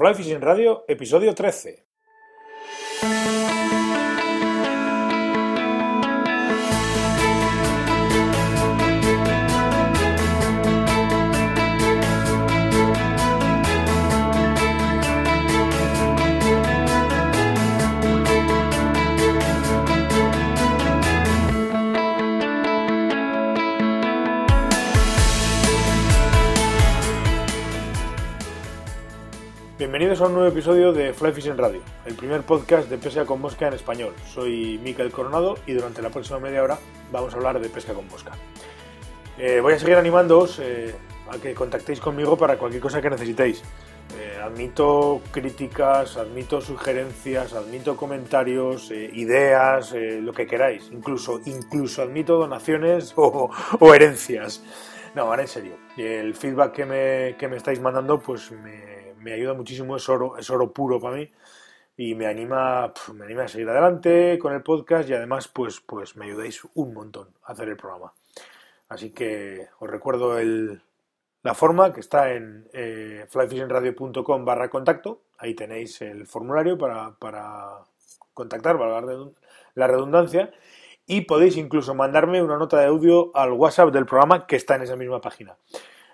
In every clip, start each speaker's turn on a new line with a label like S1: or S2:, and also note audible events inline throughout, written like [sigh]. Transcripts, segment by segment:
S1: Fly Fishing Radio, episodio 13. Bienvenidos a un nuevo episodio de Fly Fishing Radio, el primer podcast de pesca con mosca en español. Soy Miquel Coronado y durante la próxima media hora vamos a hablar de pesca con mosca. Eh, voy a seguir animándoos eh, a que contactéis conmigo para cualquier cosa que necesitéis. Eh, admito críticas, admito sugerencias, admito comentarios, ideas, lo que queráis. Incluso, incluso admito donaciones [laughs] o, o herencias. No, ahora en serio. El feedback que me, que me estáis mandando pues me, me ayuda muchísimo, es oro, es oro puro para mí y me anima, me anima a seguir adelante con el podcast y además pues, pues me ayudáis un montón a hacer el programa. Así que os recuerdo el, la forma que está en eh, flyfishingradio.com barra contacto. Ahí tenéis el formulario para, para contactar, valga la redundancia. Y podéis incluso mandarme una nota de audio al WhatsApp del programa que está en esa misma página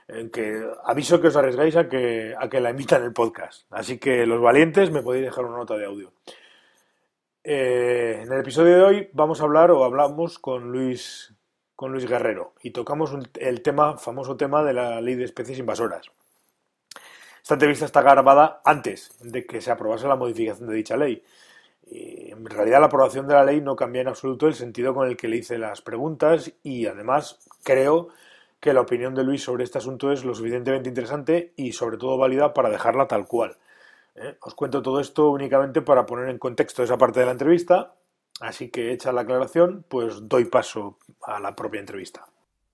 S1: que aviso que os arriesgáis a que, a que la emitan el podcast. Así que los valientes me podéis dejar una nota de audio. Eh, en el episodio de hoy vamos a hablar o hablamos con Luis, con Luis Guerrero y tocamos el tema, famoso tema de la ley de especies invasoras. Esta entrevista está grabada antes de que se aprobase la modificación de dicha ley. Y en realidad la aprobación de la ley no cambia en absoluto el sentido con el que le hice las preguntas y además creo la opinión de Luis sobre este asunto es lo suficientemente interesante y sobre todo válida para dejarla tal cual. ¿eh? Os cuento todo esto únicamente para poner en contexto esa parte de la entrevista, así que hecha la aclaración, pues doy paso a la propia entrevista.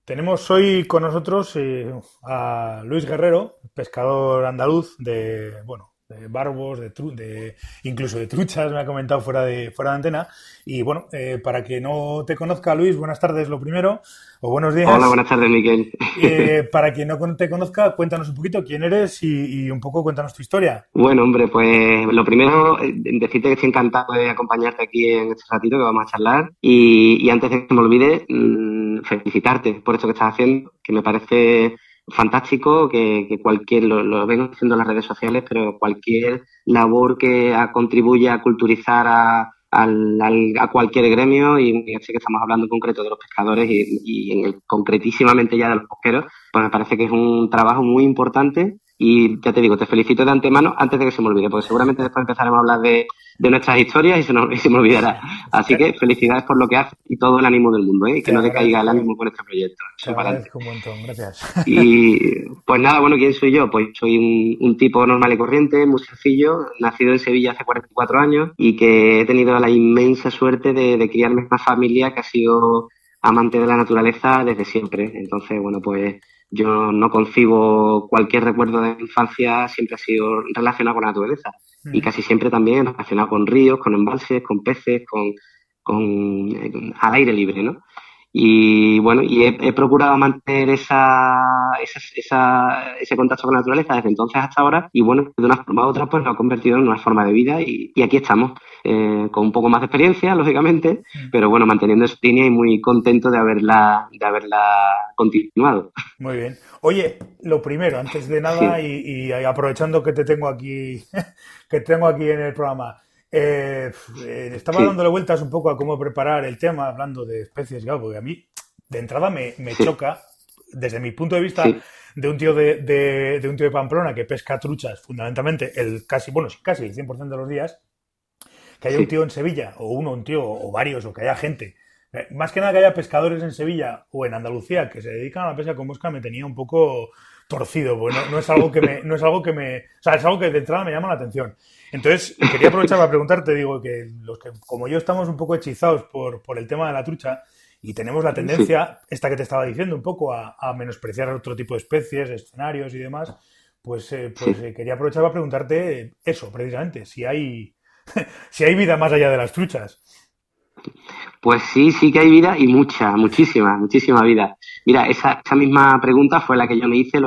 S1: Tenemos hoy con nosotros eh, a Luis Guerrero, pescador andaluz de, bueno, de barbos, de, de, incluso de truchas, me ha comentado fuera de, fuera de antena. Y bueno, eh, para que no te conozca, Luis, buenas tardes lo primero, o buenos días.
S2: Hola, buenas tardes, Miguel.
S1: Eh, para quien no te conozca, cuéntanos un poquito quién eres y, un poco cuéntanos tu historia.
S2: Bueno, hombre, pues lo primero, eh, decirte que estoy encantado de acompañarte aquí en este ratito que vamos a charlar. Y, y antes de que me olvide, mm, felicitarte por esto que estás haciendo, que me parece fantástico que, que cualquier, lo, lo, vengo haciendo en las redes sociales, pero cualquier labor que contribuya a culturizar a, al, a cualquier gremio y sé que estamos hablando en concreto de los pescadores y, en el, concretísimimamente ya de los pesqueros, pues me parece que es un trabajo muy importante y ya te digo, te felicito de antemano antes de que se me olvide, porque seguramente después empezaremos a hablar de, de nuestras historias y se, nos, [laughs] y se me olvidará. Así que felicidades por lo que haces y todo el ánimo del mundo, ¿eh? y que no decaiga el ánimo con este proyecto.
S1: Te agradezco un montón, gracias.
S2: Y pues nada, bueno, ¿quién soy yo? Pues soy un, un, tipo normal y corriente, muy sencillo, nacido en Sevilla hace 44 años y que he tenido la inmensa suerte de, de criarme en una familia que ha sido amante de la naturaleza desde siempre. Entonces, bueno, pues yo no concibo cualquier recuerdo de infancia, siempre ha sido relacionado con la naturaleza. Y casi siempre también relacionado con ríos, con embalses, con peces, con, con, eh, al aire libre, ¿no? Y bueno, y he, he procurado mantener esa, esa, esa, ese contacto con la naturaleza desde entonces hasta ahora. Y bueno, de una forma u otra, pues lo ha convertido en una forma de vida. Y, y aquí estamos, eh, con un poco más de experiencia, [laughs] lógicamente, pero bueno, manteniendo esa línea y muy contento de haberla, de haberla continuado.
S1: Muy bien. Oye, lo primero, antes de nada, sí. y, y aprovechando que te tengo aquí, [laughs] que tengo aquí en el programa. Eh, eh, estaba sí. dándole vueltas un poco a cómo preparar el tema, hablando de especies, claro, porque a mí de entrada me, me sí. choca, desde mi punto de vista, sí. de un tío de, de, de, un tío de Pamplona que pesca truchas, fundamentalmente, el casi, bueno, casi el 100% de los días, que haya un tío en Sevilla, o uno, un tío, o varios, o que haya gente. Eh, más que nada que haya pescadores en Sevilla o en Andalucía que se dedican a la pesca con mosca, me tenía un poco torcido, porque no, no, es algo que me, no es algo que me, o sea, es algo que de entrada me llama la atención. Entonces, quería aprovechar para preguntarte, digo, que los que, como yo, estamos un poco hechizados por, por el tema de la trucha y tenemos la tendencia, esta que te estaba diciendo, un poco a, a, menospreciar otro tipo de especies, escenarios y demás, pues, eh, pues eh, quería aprovechar para preguntarte eso, precisamente, si hay, [laughs] si hay vida más allá de las truchas.
S2: Pues sí, sí que hay vida y mucha, muchísima, muchísima vida. Mira, esa, esa misma pregunta fue la que yo me hice.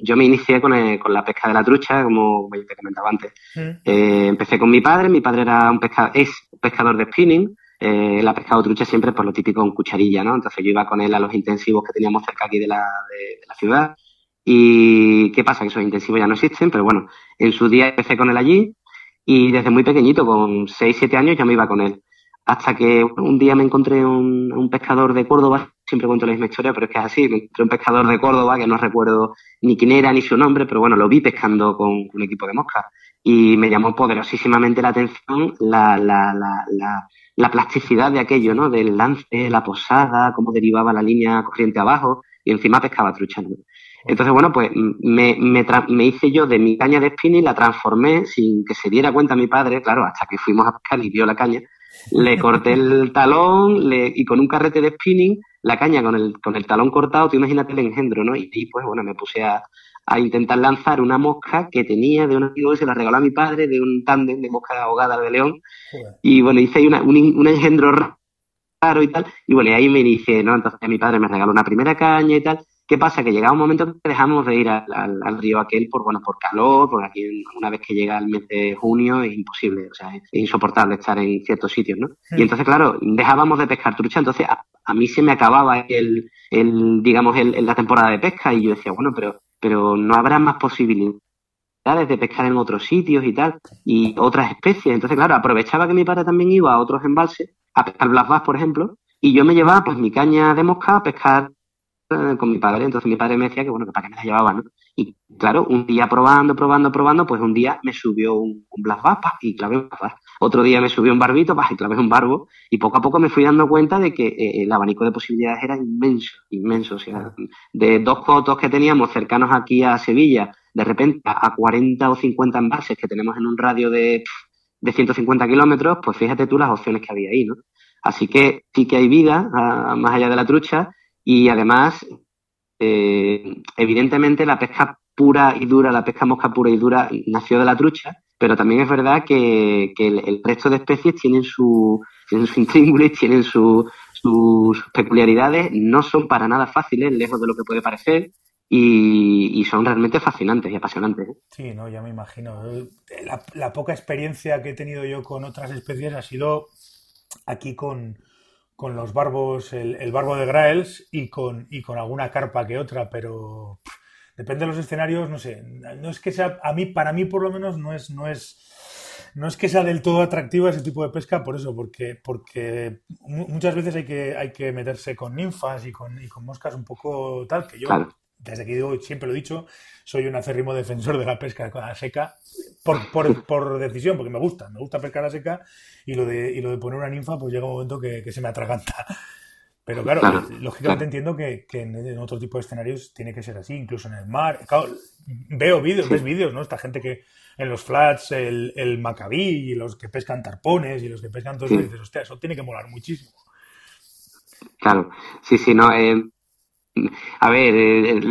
S2: yo me inicié con, con la pesca de la trucha, como te comentaba antes. Mm. Eh, empecé con mi padre. Mi padre era un pescador, es pescador de spinning. Eh, él ha pescado trucha siempre por lo típico con cucharilla, ¿no? Entonces yo iba con él a los intensivos que teníamos cerca aquí de la, de, la ciudad. Y qué pasa, que esos intensivos ya no existen, pero bueno, en su día empecé con él allí y desde muy pequeñito, con 6, 7 años, ya me iba con él. Hasta que un día me encontré un, un pescador de Córdoba siempre cuento la misma historia, pero es que es así. Me encontré un pescador de Córdoba que no recuerdo ni quién era ni su nombre, pero bueno, lo vi pescando con un equipo de moscas y me llamó poderosísimamente la atención la, la, la, la, plasticidad de aquello, ¿no? Del lance, la posada, cómo derivaba la línea corriente abajo y encima pescaba truchando. Entonces, bueno, pues me, me, me, hice yo de mi caña de spinning, la transformé sin que se diera cuenta mi padre, claro, hasta que fuimos a pescar y vio la caña, le corté el talón le, y con un carrete de spinning la caña con el, con el talón cortado, tú imagínate el engendro, ¿no? Y, pues bueno, me puse a, a, intentar lanzar una mosca que tenía de un amigo que se la regaló a mi padre, de un tándem de mosca ahogada de león. Y bueno, hice una, un, un engendro raro y tal. Y bueno, y ahí me inicié, ¿no? Entonces mi padre me regaló una primera caña y tal. ¿Qué pasa? Que llegaba un momento que dejamos de ir al, al, río aquel por, bueno, por calor, porque aquí una vez que llega el mes de junio es imposible, o sea, es insoportable estar en ciertos sitios, ¿no? Y entonces, claro, dejábamos de pescar trucha, entonces a, mí se me acababa el, el digamos, el, la temporada de pesca y yo decía, bueno, pero, pero no habrá más posibilidades de pescar en otros sitios y tal, y otras especies. Entonces, claro, aprovechaba que mi padre también iba a otros embalses, a pescar blas por ejemplo, y yo me llevaba pues mi caña de mosca a pescar con mi padre. Entonces mi padre me decía que bueno, que para qué me la llevaba, ¿no? Y claro, un día probando, probando, probando, pues un día me subió un, un Blas y clavé un Blas Otro día me subió un barbito, y clavé un barbo. Y poco a poco me fui dando cuenta de que eh, el abanico de posibilidades era inmenso, inmenso. O sea, de dos cotos que teníamos cercanos aquí a Sevilla, de repente a 40 o 50 embalses que tenemos en un radio de, de 150 kilómetros, pues fíjate tú las opciones que había ahí, ¿no? Así que sí que hay vida, más allá de la trucha, y además, eh, evidentemente la pesca pura y dura, la pesca mosca pura y dura nació de la trucha, pero también es verdad que, el, resto de especies tienen su, tienen su intríngulis, tienen sus peculiaridades, no son para nada fáciles, lejos de lo que puede parecer, y, son realmente fascinantes y apasionantes. ¿eh?
S1: Sí, no, ya me imagino. la, poca experiencia que he tenido yo con otras especies ha sido aquí con, con los barbos, el, barbo de Graels y con, y con alguna carpa que otra, pero depende de los escenarios, no sé, no es que sea, a mí, para mí por lo menos no es, no es, no es que sea del todo atractiva ese tipo de pesca por eso, porque, porque muchas veces hay que, hay que meterse con ninfas y con, y con moscas un poco tal, que yo, desde que digo, siempre lo he dicho, soy un acérrimo defensor de la pesca a seca, por, por, por decisión, porque me gusta, me gusta pescar a seca y lo de, y lo de poner una ninfa, pues llega un momento que, se me atraganta. Pero claro, lógicamente entiendo que, en, otro tipo de escenarios tiene que ser así, incluso en el mar. veo vídeos, ves vídeos, ¿no? Esta gente que en los flats, el, el macabí y los que pescan tarpones y los que pescan todo eso, dices, hostia, eso tiene que molar muchísimo.
S2: Claro, sí, sí, no. Eh, a ver,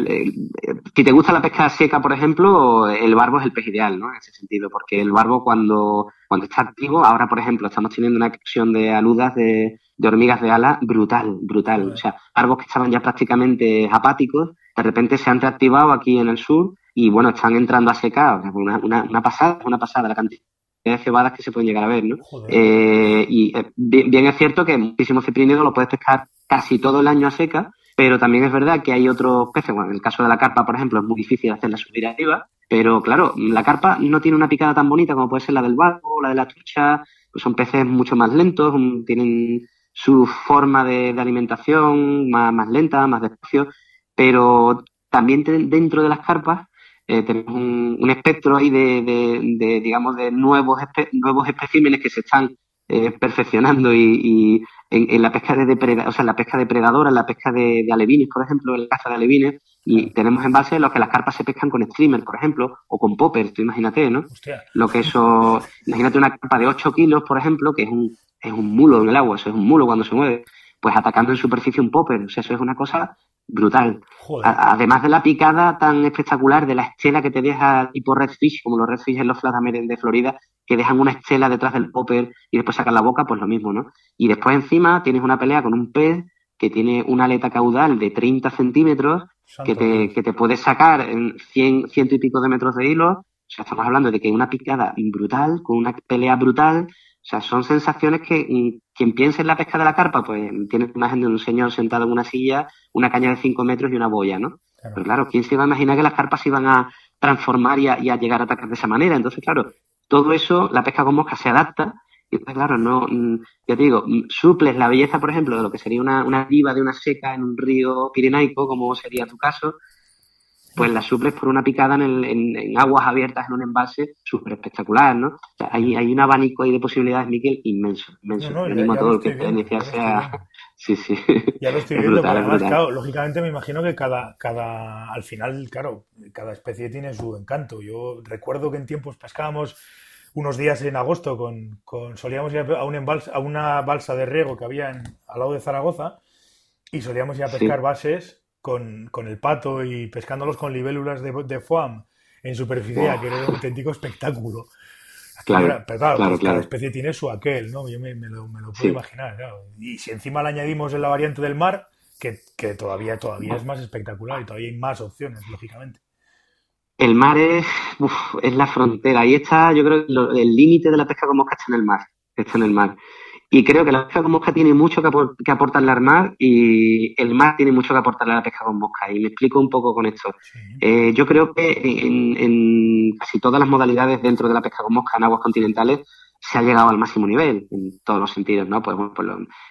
S2: si te gusta la pesca seca, por ejemplo, el barbo es el pez ideal, ¿no? En ese sentido, porque el barbo cuando, cuando está activo, ahora, por ejemplo, estamos teniendo una explosión de aludas de, hormigas de ala brutal, brutal. O sea, barbos que estaban ya prácticamente apáticos, de repente se han reactivado aquí en el sur y, bueno, están entrando a secar. Una, una, una pasada, una pasada la cantidad de cebadas que se pueden llegar a ver, ¿no? Eh, y eh, bien, es cierto que muchísimo ciprínido lo puedes pescar casi todo el año a seca, pero también es verdad que hay otros peces, bueno, en el caso de la carpa, por ejemplo, es muy difícil hacerla subir arriba, pero claro, la carpa no tiene una picada tan bonita como puede ser la del barco la de la trucha, pues son peces mucho más lentos, tienen su forma de, alimentación más, más, lenta, más despacio, pero también dentro de las carpas eh, tenemos un, espectro ahí de, digamos, de nuevos, nuevos especímenes que se están eh, perfeccionando y, en, la pesca de depredadores, o sea, la pesca depredadora, en la pesca de, alevines, por ejemplo, en la caza de alevines, y tenemos en base los que las carpas se pescan con streamer, por ejemplo, o con popper, tú imagínate, ¿no? Lo que eso, imagínate una carpa de 8 kilos, por ejemplo, que es un, es un mulo en el agua, eso es un mulo cuando se mueve, pues atacando en superficie un popper, o sea, eso es una cosa brutal. además de la picada tan espectacular de la estela que te deja tipo redfish, como los redfish en los flatameres de Florida, que dejan una estela detrás del popper y después sacan la boca, pues lo mismo, ¿no? Y después encima tienes una pelea con un pez que tiene una aleta caudal de 30 centímetros, que te, que te puede sacar en 100, ciento y pico de metros de hilo. O sea, estamos hablando de que una picada brutal, con una pelea brutal. O sea, son sensaciones que mm, quien piense en la pesca de la carpa, pues tiene la imagen de un señor sentado en una silla, una caña de 5 metros y una boya, ¿no? Pero claro, ¿quién se iba a imaginar que las carpas se iban a transformar y a, y a llegar a atacar de esa manera? Entonces, claro, todo eso, la pesca con mosca se adapta y pues claro, no, mm, ya te digo, mm, suples la belleza, por ejemplo, de lo que sería una, una diva de una seca en un río pirenaico, como sería tu caso, pues la suples por una picada en, el, en, aguas abiertas en un embalse súper espectacular, ¿no? O sea, hay, hay un abanico ahí de posibilidades, Miquel, inmenso, inmenso. No, no, a todo el que quiera iniciarse a... Sí, sí.
S1: Ya lo estoy viendo, pero además, claro, lógicamente me imagino que cada, cada, al final, claro, cada especie tiene su encanto. Yo recuerdo que en tiempos pescábamos unos días en agosto con, con solíamos ir a, un a una balsa de riego que había en, al lado de Zaragoza y solíamos ir a pescar bases con, con, el pato y pescándolos con libélulas de, de foam en superficie, que era un auténtico espectáculo.
S2: Claro,
S1: pero claro, pues cada especie tiene su aquel, ¿no? Yo me, lo, me lo, puedo imaginar, claro. Y si encima le añadimos en la variante del mar, que, que todavía, todavía es más espectacular y todavía hay más opciones, lógicamente.
S2: El mar es, es la frontera. Ahí está, yo creo, el límite de la pesca con mosca está en el mar. Está en el mar. Y creo que la pesca con mosca tiene mucho que, que aportarle al mar y el mar tiene mucho que aportarle a la pesca con mosca. Y me explico un poco con esto. Eh, yo creo que en, casi todas las modalidades dentro de la pesca con mosca en aguas continentales se ha llegado al máximo nivel, en todos los sentidos, ¿no? Pues, bueno, pues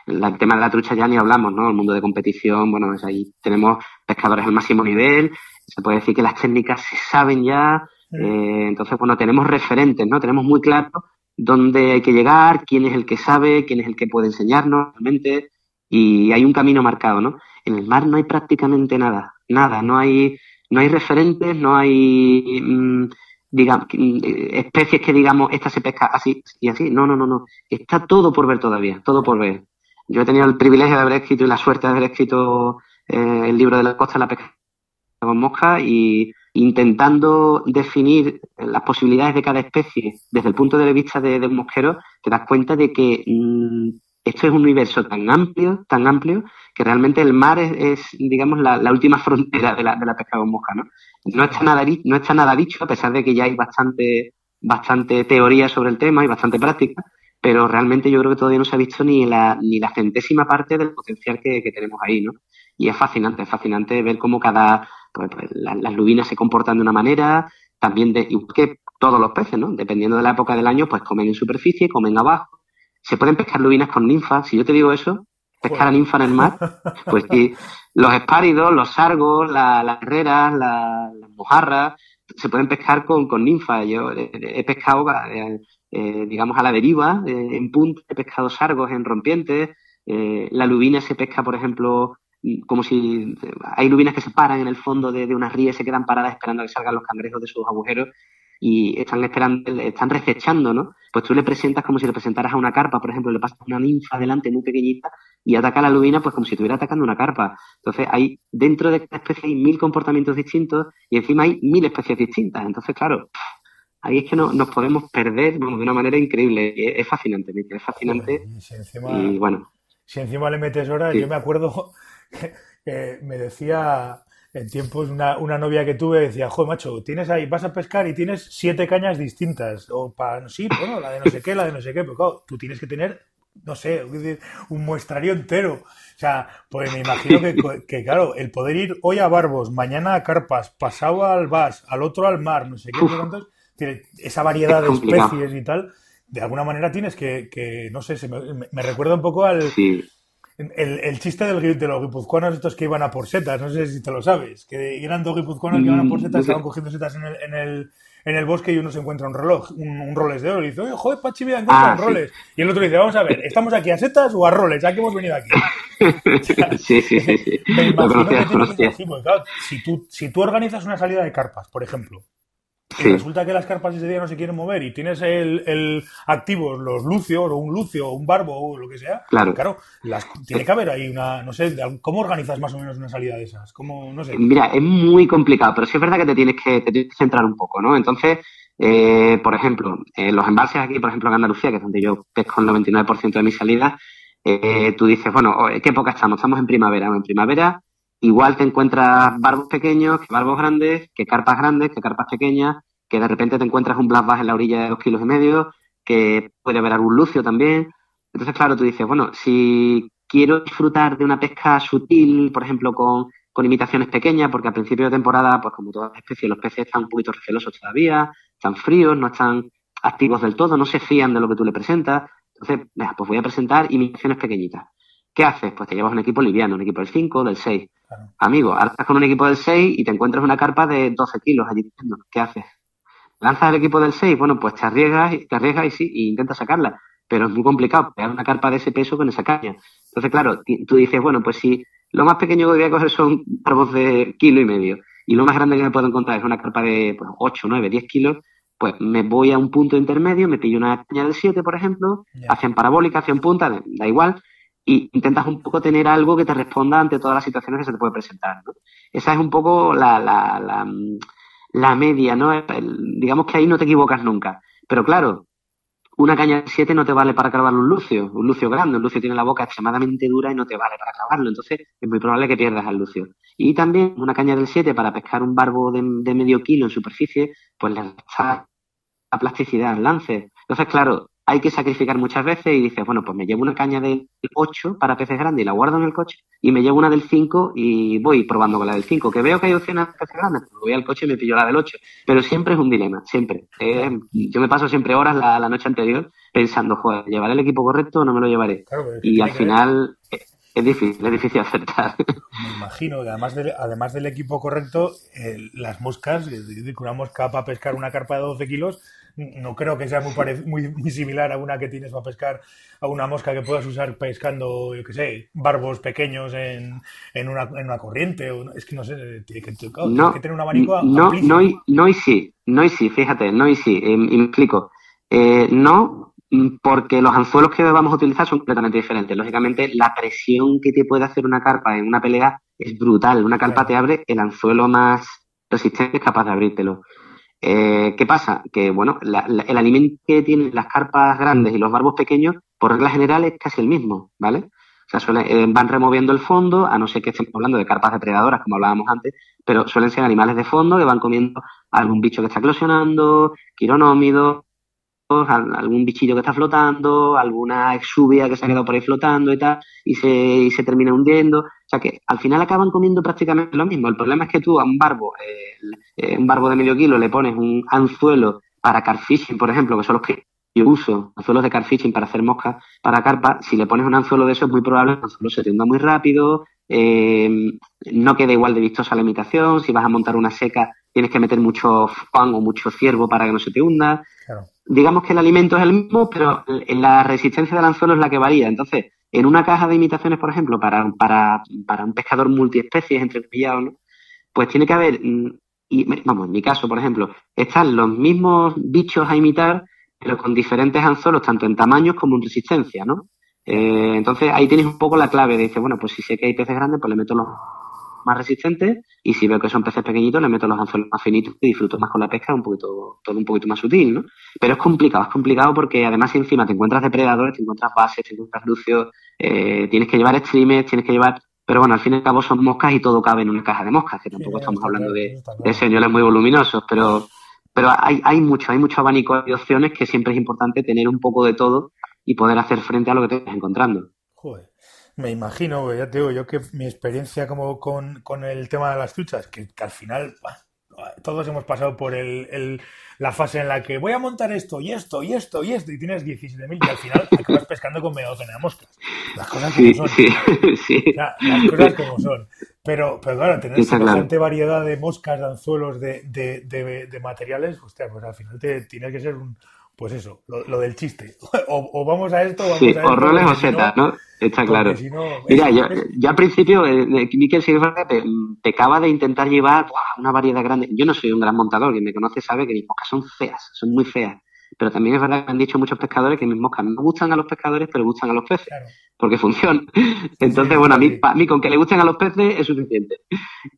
S2: el tema de la trucha ya ni hablamos, ¿no? El mundo de competición, bueno, es ahí tenemos pescadores al máximo nivel, se puede decir que las técnicas se saben ya, eh, entonces, bueno, tenemos referentes, ¿no? Tenemos muy claro dónde hay que llegar, quién es el que sabe, quién es el que puede enseñarnos realmente, y hay un camino marcado, ¿no? En el mar no hay prácticamente nada, nada, no hay, no hay referentes, no hay, mm, digamos, especies que digamos, esta se pesca así y así, no, no, no, no, está todo por ver todavía, todo por ver. Yo he tenido el privilegio de haber escrito y la suerte de haber escrito eh, el libro de la costa de la pesca con mosca y intentando definir las posibilidades de cada especie desde el punto de vista de, un mosquero, te das cuenta de que mm, esto es un universo tan amplio, tan amplio, que realmente el mar es, digamos, la, última [laughs] frontera de la, de la pesca con mosca, ¿no? No está nada, no está nada dicho, a pesar de que ya hay bastante, bastante teoría sobre el tema y bastante práctica, pero realmente yo creo que todavía no se ha visto ni la, ni la centésima parte del potencial que, que tenemos ahí, ¿no? Y es fascinante, es fascinante ver cómo cada, pues, pues las lubinas se comportan de una manera, también de, que todos los peces, ¿no? Dependiendo de la época del año, pues comen en superficie, comen abajo. Se pueden pescar lubinas con ninfas, si yo te digo eso, pescar a ninfa en el mar, [laughs] pues sí, los espáridos, los sargos, las herreras, las mojarras, se pueden pescar con, con ninfas. Yo he, pescado, eh, eh, digamos, a la deriva, eh, en punta, he pescado sargos en rompientes, la lubina se pesca, por ejemplo, como si hay lubinas que se paran en el fondo de, de unas rías, se quedan paradas esperando a que salgan los cangrejos de sus agujeros y están esperando, están recechando, ¿no? Pues tú le presentas como si le presentaras a una carpa, por ejemplo, le pasas una ninfa delante muy pequeñita y ataca a la lubina pues como si estuviera atacando una carpa. Entonces hay, dentro de esta especie hay mil comportamientos distintos y encima hay mil especies distintas. Entonces, claro, ahí es que no, nos podemos perder de una manera increíble. Es, fascinante, es fascinante. Y, bueno.
S1: Si encima le metes horas, yo me acuerdo [laughs] que me decía en tiempos una, una, novia que tuve decía, joder, macho, tienes ahí, vas a pescar y tienes siete cañas distintas. O para, sí, bueno, la de no sé qué, la de no sé qué, pero claro, tú tienes que tener, no sé, un muestrario entero. O sea, pues me imagino que, que, claro, el poder ir hoy a Barbos, mañana a Carpas, pasado al Vas, al otro al mar, no sé qué, esa variedad de especies y tal, de alguna manera tienes que, que no sé, se me, me, recuerda un poco al... El, el, chiste del, de los guipuzcoanos estos que iban a por setas, no sé si te lo sabes, que eran dos guipuzcoanos que iban a por setas, estaban cogiendo setas en el, en el, en el bosque y uno se encuentra un reloj, un, un roles de oro, y dice, oye, joder, Pachi, mira, encuentran ah, roles. Y el otro dice, vamos a ver, ¿estamos aquí a setas o a roles? Ya que hemos venido aquí. [laughs]
S2: sí, sí, sí, sí. Me imagino que
S1: si, tú, si tú organizas una salida de carpas, por ejemplo, y resulta que las carpas ese día no se quieren mover y tienes el, el activo, los lucios o un lucio o un barbo o lo que sea, claro, las, tiene que haber ahí una, no sé, ¿cómo organizas más o menos una salida de esas? ¿Cómo, no sé?
S2: Mira, es muy complicado, pero sí es verdad que te tienes que, te tienes que centrar un poco, ¿no? Entonces, eh, por ejemplo, los embalses aquí, por ejemplo, en Andalucía, que es donde yo pesco el 99% de mis salidas, eh, tú dices, bueno, ¿qué época estamos? Estamos en primavera. En primavera igual te encuentras barbos pequeños, que barbos grandes, que carpas grandes, que carpas pequeñas, que de repente te encuentras un black bass en la orilla de dos kilos y medio, que puede haber algún lucio también. Entonces, claro, tú dices, bueno, si quiero disfrutar de una pesca sutil, por ejemplo, con, imitaciones pequeñas, porque al principio de temporada, pues como todas las especies, los peces están un poquito recelosos todavía, están fríos, no están activos del todo, no se fían de lo que tú le presentas. Entonces, pues voy a presentar imitaciones pequeñitas. ¿Qué haces? Pues te llevas un equipo liviano, un equipo del 5, del 6. Amigo, ahora estás con un equipo del 6 y te encuentras una carpa de 12 kilos allí. ¿Qué haces? ¿Lanzas el equipo del 6? Bueno, pues te arriesgas, te arriesgas y sí, y intentas sacarla. Pero es muy complicado pegar una carpa de ese peso con esa caña. Entonces, claro, tú dices, bueno, pues si lo más pequeño que voy a coger son barbos de kilo y medio y lo más grande que me puedo encontrar es una carpa de pues, 8, 9, 10 kilos, pues me voy a un punto intermedio, me pillo una caña del 7, por ejemplo, hacen parabólica, hacen punta, da igual, y intentas un poco tener algo que te responda ante todas las situaciones que se te puede presentar. ¿no? Esa es un poco la, la, la, la media, ¿no? digamos que ahí no te equivocas nunca. Pero claro, una caña de 7 no te vale para clavar un lucio, un lucio grande, un lucio tiene la boca extremadamente dura y no te vale para clavarlo, entonces es muy probable que pierdas al lucio. Y también una caña del 7 para pescar un barbo de, medio kilo en superficie, pues le da la plasticidad al lance. Entonces, claro, hay que sacrificar muchas veces y dices, bueno, pues me llevo una caña del 8 para peces grandes y la guardo en el coche y me llevo una del 5 y voy probando con la del 5, que veo que hay opciones de peces grandes, pues voy al coche y me pillo la del 8, pero siempre es un dilema, siempre. Eh, yo me paso siempre horas la, noche anterior pensando, joder, ¿llevaré el equipo correcto o no me lo llevaré? y al final es difícil, es difícil acertar. [laughs]
S1: Me imagino, que además, además del equipo correcto, las moscas, una mosca para pescar una carpa de 12 kilos, no creo que sea muy, muy, similar a una que tienes para pescar, a una mosca que puedas usar pescando, yo qué sé, barbos pequeños en, en, una, en una corriente. es que no sé, tiene que, tener un abanico
S2: no, no, y, no y sí, no y sí, fíjate, no y sí, eh, me explico. Eh, no, porque los anzuelos que vamos a utilizar son completamente diferentes. Lógicamente, la presión que te puede hacer una carpa en una pelea es brutal. Una carpa te abre el anzuelo más resistente, es capaz de abrírtelo. Eh, ¿Qué pasa? Que, bueno, el alimento que tienen las carpas grandes y los barbos pequeños, por regla general, es casi el mismo, ¿vale? O sea, eh, van removiendo el fondo, a no ser que estemos hablando de carpas depredadoras, como hablábamos antes, pero suelen ser animales de fondo que van comiendo algún bicho que está eclosionando, quironómidos, algún bichillo que está flotando, alguna exuvia que se ha quedado por ahí flotando y tal, y se, y se termina hundiendo. O sea que al final acaban comiendo prácticamente lo mismo. El problema es que tú a un barbo, eh, eh, un barbo de medio kilo, le pones un anzuelo para carfishing, por ejemplo, que son los que yo uso, anzuelos de carfishing para hacer moscas para carpa, si le pones un anzuelo de eso es muy probable que el anzuelo se te hunda muy rápido, eh, no queda igual de vistosa la imitación, si vas a montar una seca tienes que meter mucho pan o mucho ciervo para que no se te hunda. Digamos que el alimento es el mismo, pero la resistencia del anzuelo es la que varía. Entonces, en una caja de imitaciones, por ejemplo, para, para, para un pescador multiespecies, entre ¿no? pues tiene que haber, mm, y, vamos, en mi caso, por ejemplo, están los mismos bichos a imitar, pero con diferentes anzuelos, tanto en tamaños como en resistencia, ¿no? Eh, entonces ahí tienes un poco la clave. Dice, bueno, pues si sé que hay peces grandes, pues le meto los más resistentes y si veo que son peces pequeñitos le meto los anzuelos más finitos y disfruto más con la pesca, un poquito, todo un poquito más sutil, ¿no? Pero es complicado, es complicado porque además si encima te encuentras depredadores, te encuentras bases, te encuentras lucios, eh, tienes que llevar streamers, tienes que llevar... Pero bueno, al fin y al cabo son moscas y todo cabe en una caja de moscas, que tampoco estamos hablando de, de señores muy voluminosos, pero pero hay, hay mucho, hay mucho abanico de opciones que siempre es importante tener un poco de todo y poder hacer frente a lo que te estás encontrando.
S1: Joder. Me imagino, ya te digo, yo que mi experiencia como con, con el tema de las truchas, que, al final todos hemos pasado por el, la fase en la que voy a montar esto y esto y esto y esto y tienes 17.000 y al final acabas pescando con docena de moscas. [laughs] Las cosas como son. Sí, las cosas como son. Pero, pero claro, tener semejante variedad de moscas, de anzuelos, de, de, de, de materiales, hostia, pues al final te, tienes que ser un, pues eso, lo, del chiste. [laughs] O, vamos a esto, o vamos
S2: sí, a esto. O roles o setas, ¿no? Está claro. Mira, yo, yo, al principio, eh, Miquel Silva pecaba de intentar llevar una variedad grande. Yo no soy un gran montador, quien me conoce sabe que mis moscas son feas, son muy feas. Pero también es verdad que han dicho muchos pescadores que mis moscas no gustan a los pescadores, pero gustan a los peces. Porque funcionan. [laughs] Entonces, bueno, a mí, a mí con que le gusten a los peces es suficiente.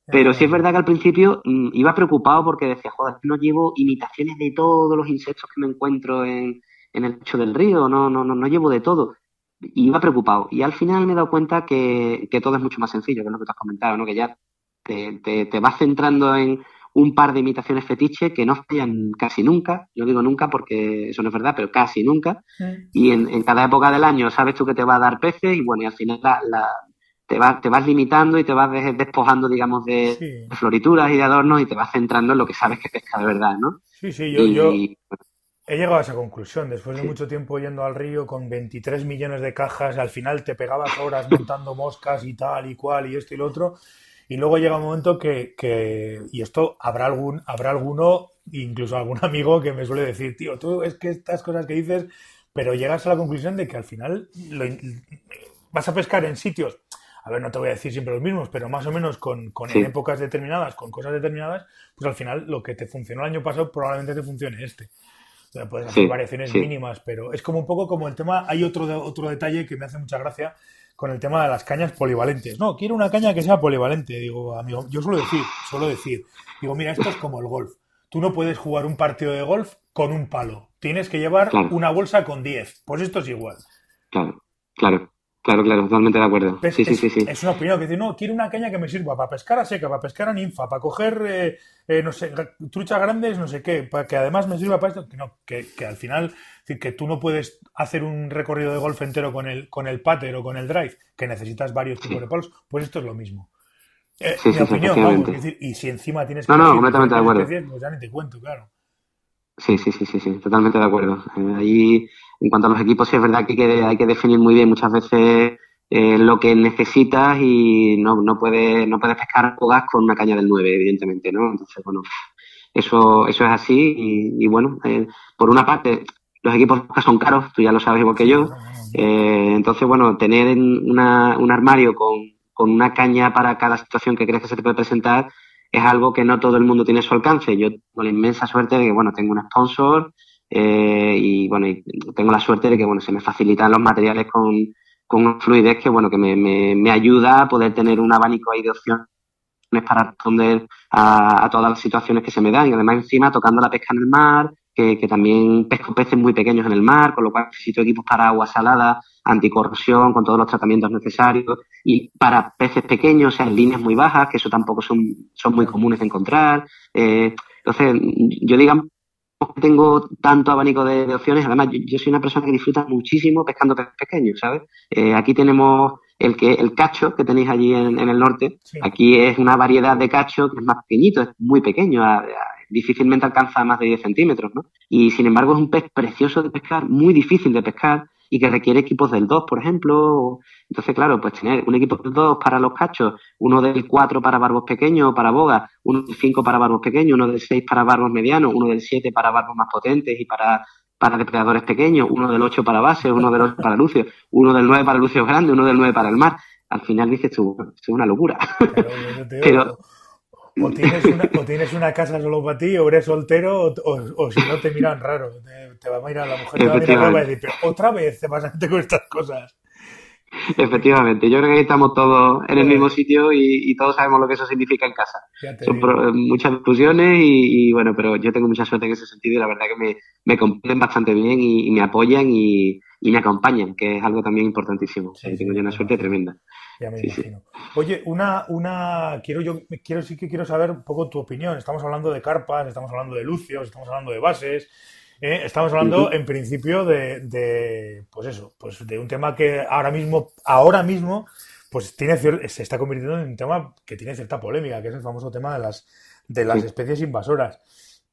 S2: Pero sí es verdad que al principio mm, iba preocupado porque decía, joder, no llevo imitaciones de todos los insectos que me encuentro en, en el lecho del río, no, no, no, no llevo de todo. iba preocupado. Y al final me he dado cuenta que, todo es mucho más sencillo, que es lo que te has comentado, ¿no? Que ya te, te, vas centrando en un par de imitaciones fetiche que no fallan casi nunca. Yo digo nunca porque eso no es verdad, pero casi nunca. Y en, cada época del año sabes tú que te va a dar peces y bueno, y al final la, te, vas, te vas limitando y te vas despojando, digamos, de, florituras y de adornos y te vas centrando en lo que sabes que pesca de verdad, ¿no?
S1: Sí, sí, yo, he llegado a esa conclusión. Después de mucho tiempo yendo al río con 23 millones de cajas, al final te pegabas horas montando moscas y tal y cual y esto y lo otro. Y luego llega un momento que, que y esto habrá algún, habrá alguno, incluso algún [laughs] amigo que me suele decir, tío, tú es que estas cosas que dices, pero llegas a la conclusión de que al final vas a pescar en sitios a ver, no te voy a decir siempre los mismos, pero más o menos con, en épocas determinadas, con cosas determinadas, pues al final lo que te funcionó el año pasado probablemente te funcione este. O sea, puedes hacer variaciones mínimas, pero es como un poco como el tema, hay otro, otro detalle que me hace mucha gracia con el tema de las cañas polivalentes. No, quiero una caña que sea polivalente, digo, amigo, yo suelo decir, suelo decir, digo, mira, esto es como el golf. Tú no puedes jugar un partido de golf con un palo. Tienes que llevar una bolsa con 10. Pues esto es igual.
S2: Claro, claro. Claro, claro, totalmente de acuerdo. sí,
S1: sí,
S2: sí, sí.
S1: Es una opinión que dice, no, quiero una caña que me sirva para pescar a seca, para pescar a ninfa, para coger, eh, eh, no sé, truchas grandes, no sé qué, para que además me sirva para esto. Que, no, que, que al final, decir, que tú no puedes hacer un recorrido de golf entero con el, con el pater o con el drive, que necesitas varios tipos de palos, pues esto es lo mismo. Eh, mi opinión, vamos, decir, y si encima tienes
S2: que... No, no, completamente de acuerdo.
S1: pues ya ni te cuento, claro.
S2: Sí, sí, sí, sí, sí, totalmente de acuerdo. ahí, en cuanto a los equipos, sí es verdad que hay que definir muy bien muchas veces eh, lo que necesitas y no, no puedes no puedes pescar bogas con una caña del 9, evidentemente, ¿no? Entonces, bueno, eso, eso es así y, bueno, eh, por una parte, los equipos son caros, tú ya lo sabes igual que yo, eh, entonces, bueno, tener una, un armario con, con una caña para cada situación que crees que se te puede presentar es algo que no todo el mundo tiene a su alcance. Yo tengo la inmensa suerte de que, bueno, tengo un sponsor y, bueno, y tengo la suerte de que, bueno, se me facilitan los materiales con con fluidez que, bueno, que me, me, ayuda a poder tener un abanico ahí de opciones para responder a, todas las situaciones que se me dan. Y además, encima, tocando la pesca en el mar, que, que, también pesco peces muy pequeños en el mar, con lo cual necesito equipos para agua salada, anticorrosión, con todos los tratamientos necesarios, y para peces pequeños, o sea, en líneas muy bajas, que eso tampoco son, son muy comunes de encontrar. Eh, entonces, yo digamos tengo tanto abanico de, opciones. Además, yo, soy una persona que disfruta muchísimo pescando peces pequeños, ¿sabes? Eh, aquí tenemos el que el cacho que tenéis allí en, el norte. Aquí es una variedad de cacho que es más pequeñito, es muy pequeño, difícilmente alcanza más de 10 centímetros, ¿no? Y sin embargo es un pez precioso de pescar, muy difícil de pescar y que requiere equipos del 2, por ejemplo. Entonces, claro, pues tener un equipo del 2 para los cachos, uno del 4 para barbos pequeños para bogas, uno del 5 para barbos pequeños, uno del 6 para barbos medianos, uno del 7 para barbos más potentes y para, para depredadores pequeños, uno del 8 para bases, uno del 8 para lucios, uno del 9 para lucios grandes, uno del 9 para el mar. Al final dices tú, es una locura. [laughs]
S1: Pero, o tienes, una, o tienes una casa solo para ti, o eres soltero, o, si no te miran raro. Te, va a mirar la mujer, te va a mirar raro y decir, pero otra vez te vas a meter con estas cosas.
S2: Efectivamente, yo creo que estamos todos en el mismo sitio y, todos sabemos lo que eso significa en casa. Son muchas discusiones y, bueno, pero yo tengo mucha suerte en ese sentido y la verdad que me, me comprenden bastante bien y, me apoyan y, me acompañan, que es algo también importantísimo. tengo una suerte tremenda.
S1: Ya me imagino. Oye, una, una, quiero yo, quiero sí que quiero saber un poco tu opinión. Estamos hablando de carpas, estamos hablando de lucios, estamos hablando de bases. ¿eh? Estamos hablando, en principio, de, de, pues eso, pues de un tema que ahora mismo, ahora mismo, pues tiene se está convirtiendo en un tema que tiene cierta polémica, que es el famoso tema de las, de las especies invasoras.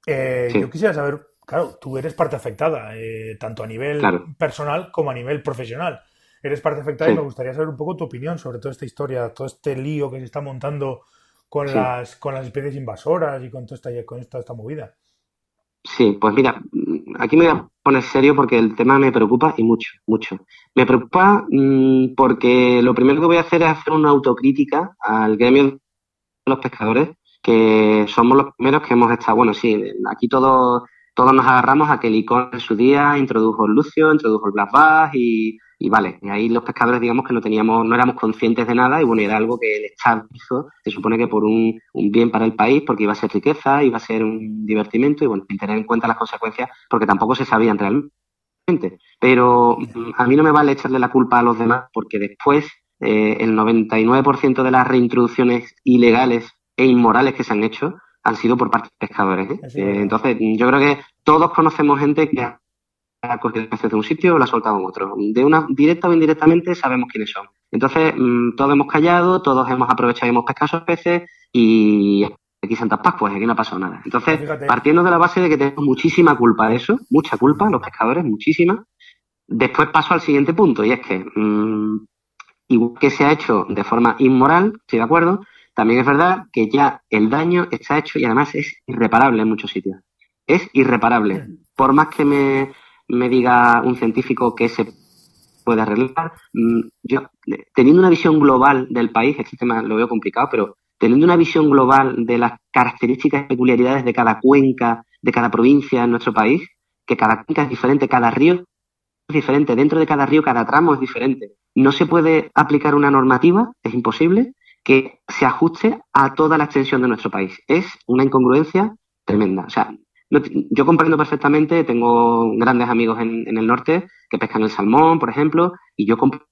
S1: Eh, yo quisiera saber, claro, tú eres parte afectada, eh, tanto a nivel personal como a nivel profesional eres parte afectada y me gustaría saber un poco tu opinión sobre toda esta historia, todo este lío que se está montando con, las, con las especies invasoras y con toda esta, con toda esta movida.
S2: Sí, pues mira, aquí me voy a poner serio porque el tema me preocupa y mucho, mucho. Me preocupa mm, porque lo primero que voy a hacer es hacer una autocrítica al gremio de los pescadores, que somos los primeros que hemos estado, bueno, sí, aquí todos todos nos agarramos a que el icon en su día introdujo el Lucio, introdujo el Black Bass y, y vale, y ahí los pescadores digamos que no teníamos, no éramos conscientes de nada y bueno, era algo que el Estado hizo, se supone que por un, bien para el país, porque iba a ser riqueza, iba a ser un divertimento y bueno, sin tener en cuenta las consecuencias, porque tampoco se sabían realmente. Pero mm, a mí no me vale echarle la culpa a los demás porque después eh, el 99% de las reintroducciones ilegales e inmorales que se han hecho han sido por parte de pescadores. ¿eh? Eh, entonces, yo creo que todos conocemos gente que ha cogido el de un sitio o la ha soltado en otro. De una directa o indirectamente sabemos quiénes son. Entonces, mm, todos hemos callado, todos hemos aprovechado y hemos pescado esos peces y aquí Santas Pascuas, aquí no ha pasado nada. Entonces, partiendo de la base de que tenemos muchísima culpa de eso, mucha culpa, los pescadores, muchísima, después paso al siguiente punto y es que, mm, igual que se ha hecho de forma inmoral, estoy de acuerdo, también es verdad que ya el daño está hecho y además es irreparable en muchos sitios. Es irreparable. Por más que me, me diga un científico que se puede arreglar, mm, yo, teniendo una visión global del país, el sistema lo veo complicado, pero teniendo una visión global de las características y peculiaridades de cada cuenca, de cada provincia en nuestro país, que cada cuenca es diferente, cada río es diferente, dentro de cada río cada tramo es diferente. No se puede aplicar una normativa, es imposible, que se ajuste a toda la extensión de nuestro país. Es una incongruencia tremenda. O sea, yo comprendo perfectamente, tengo grandes amigos en, en, el norte que pescan el salmón, por ejemplo, y yo comprendo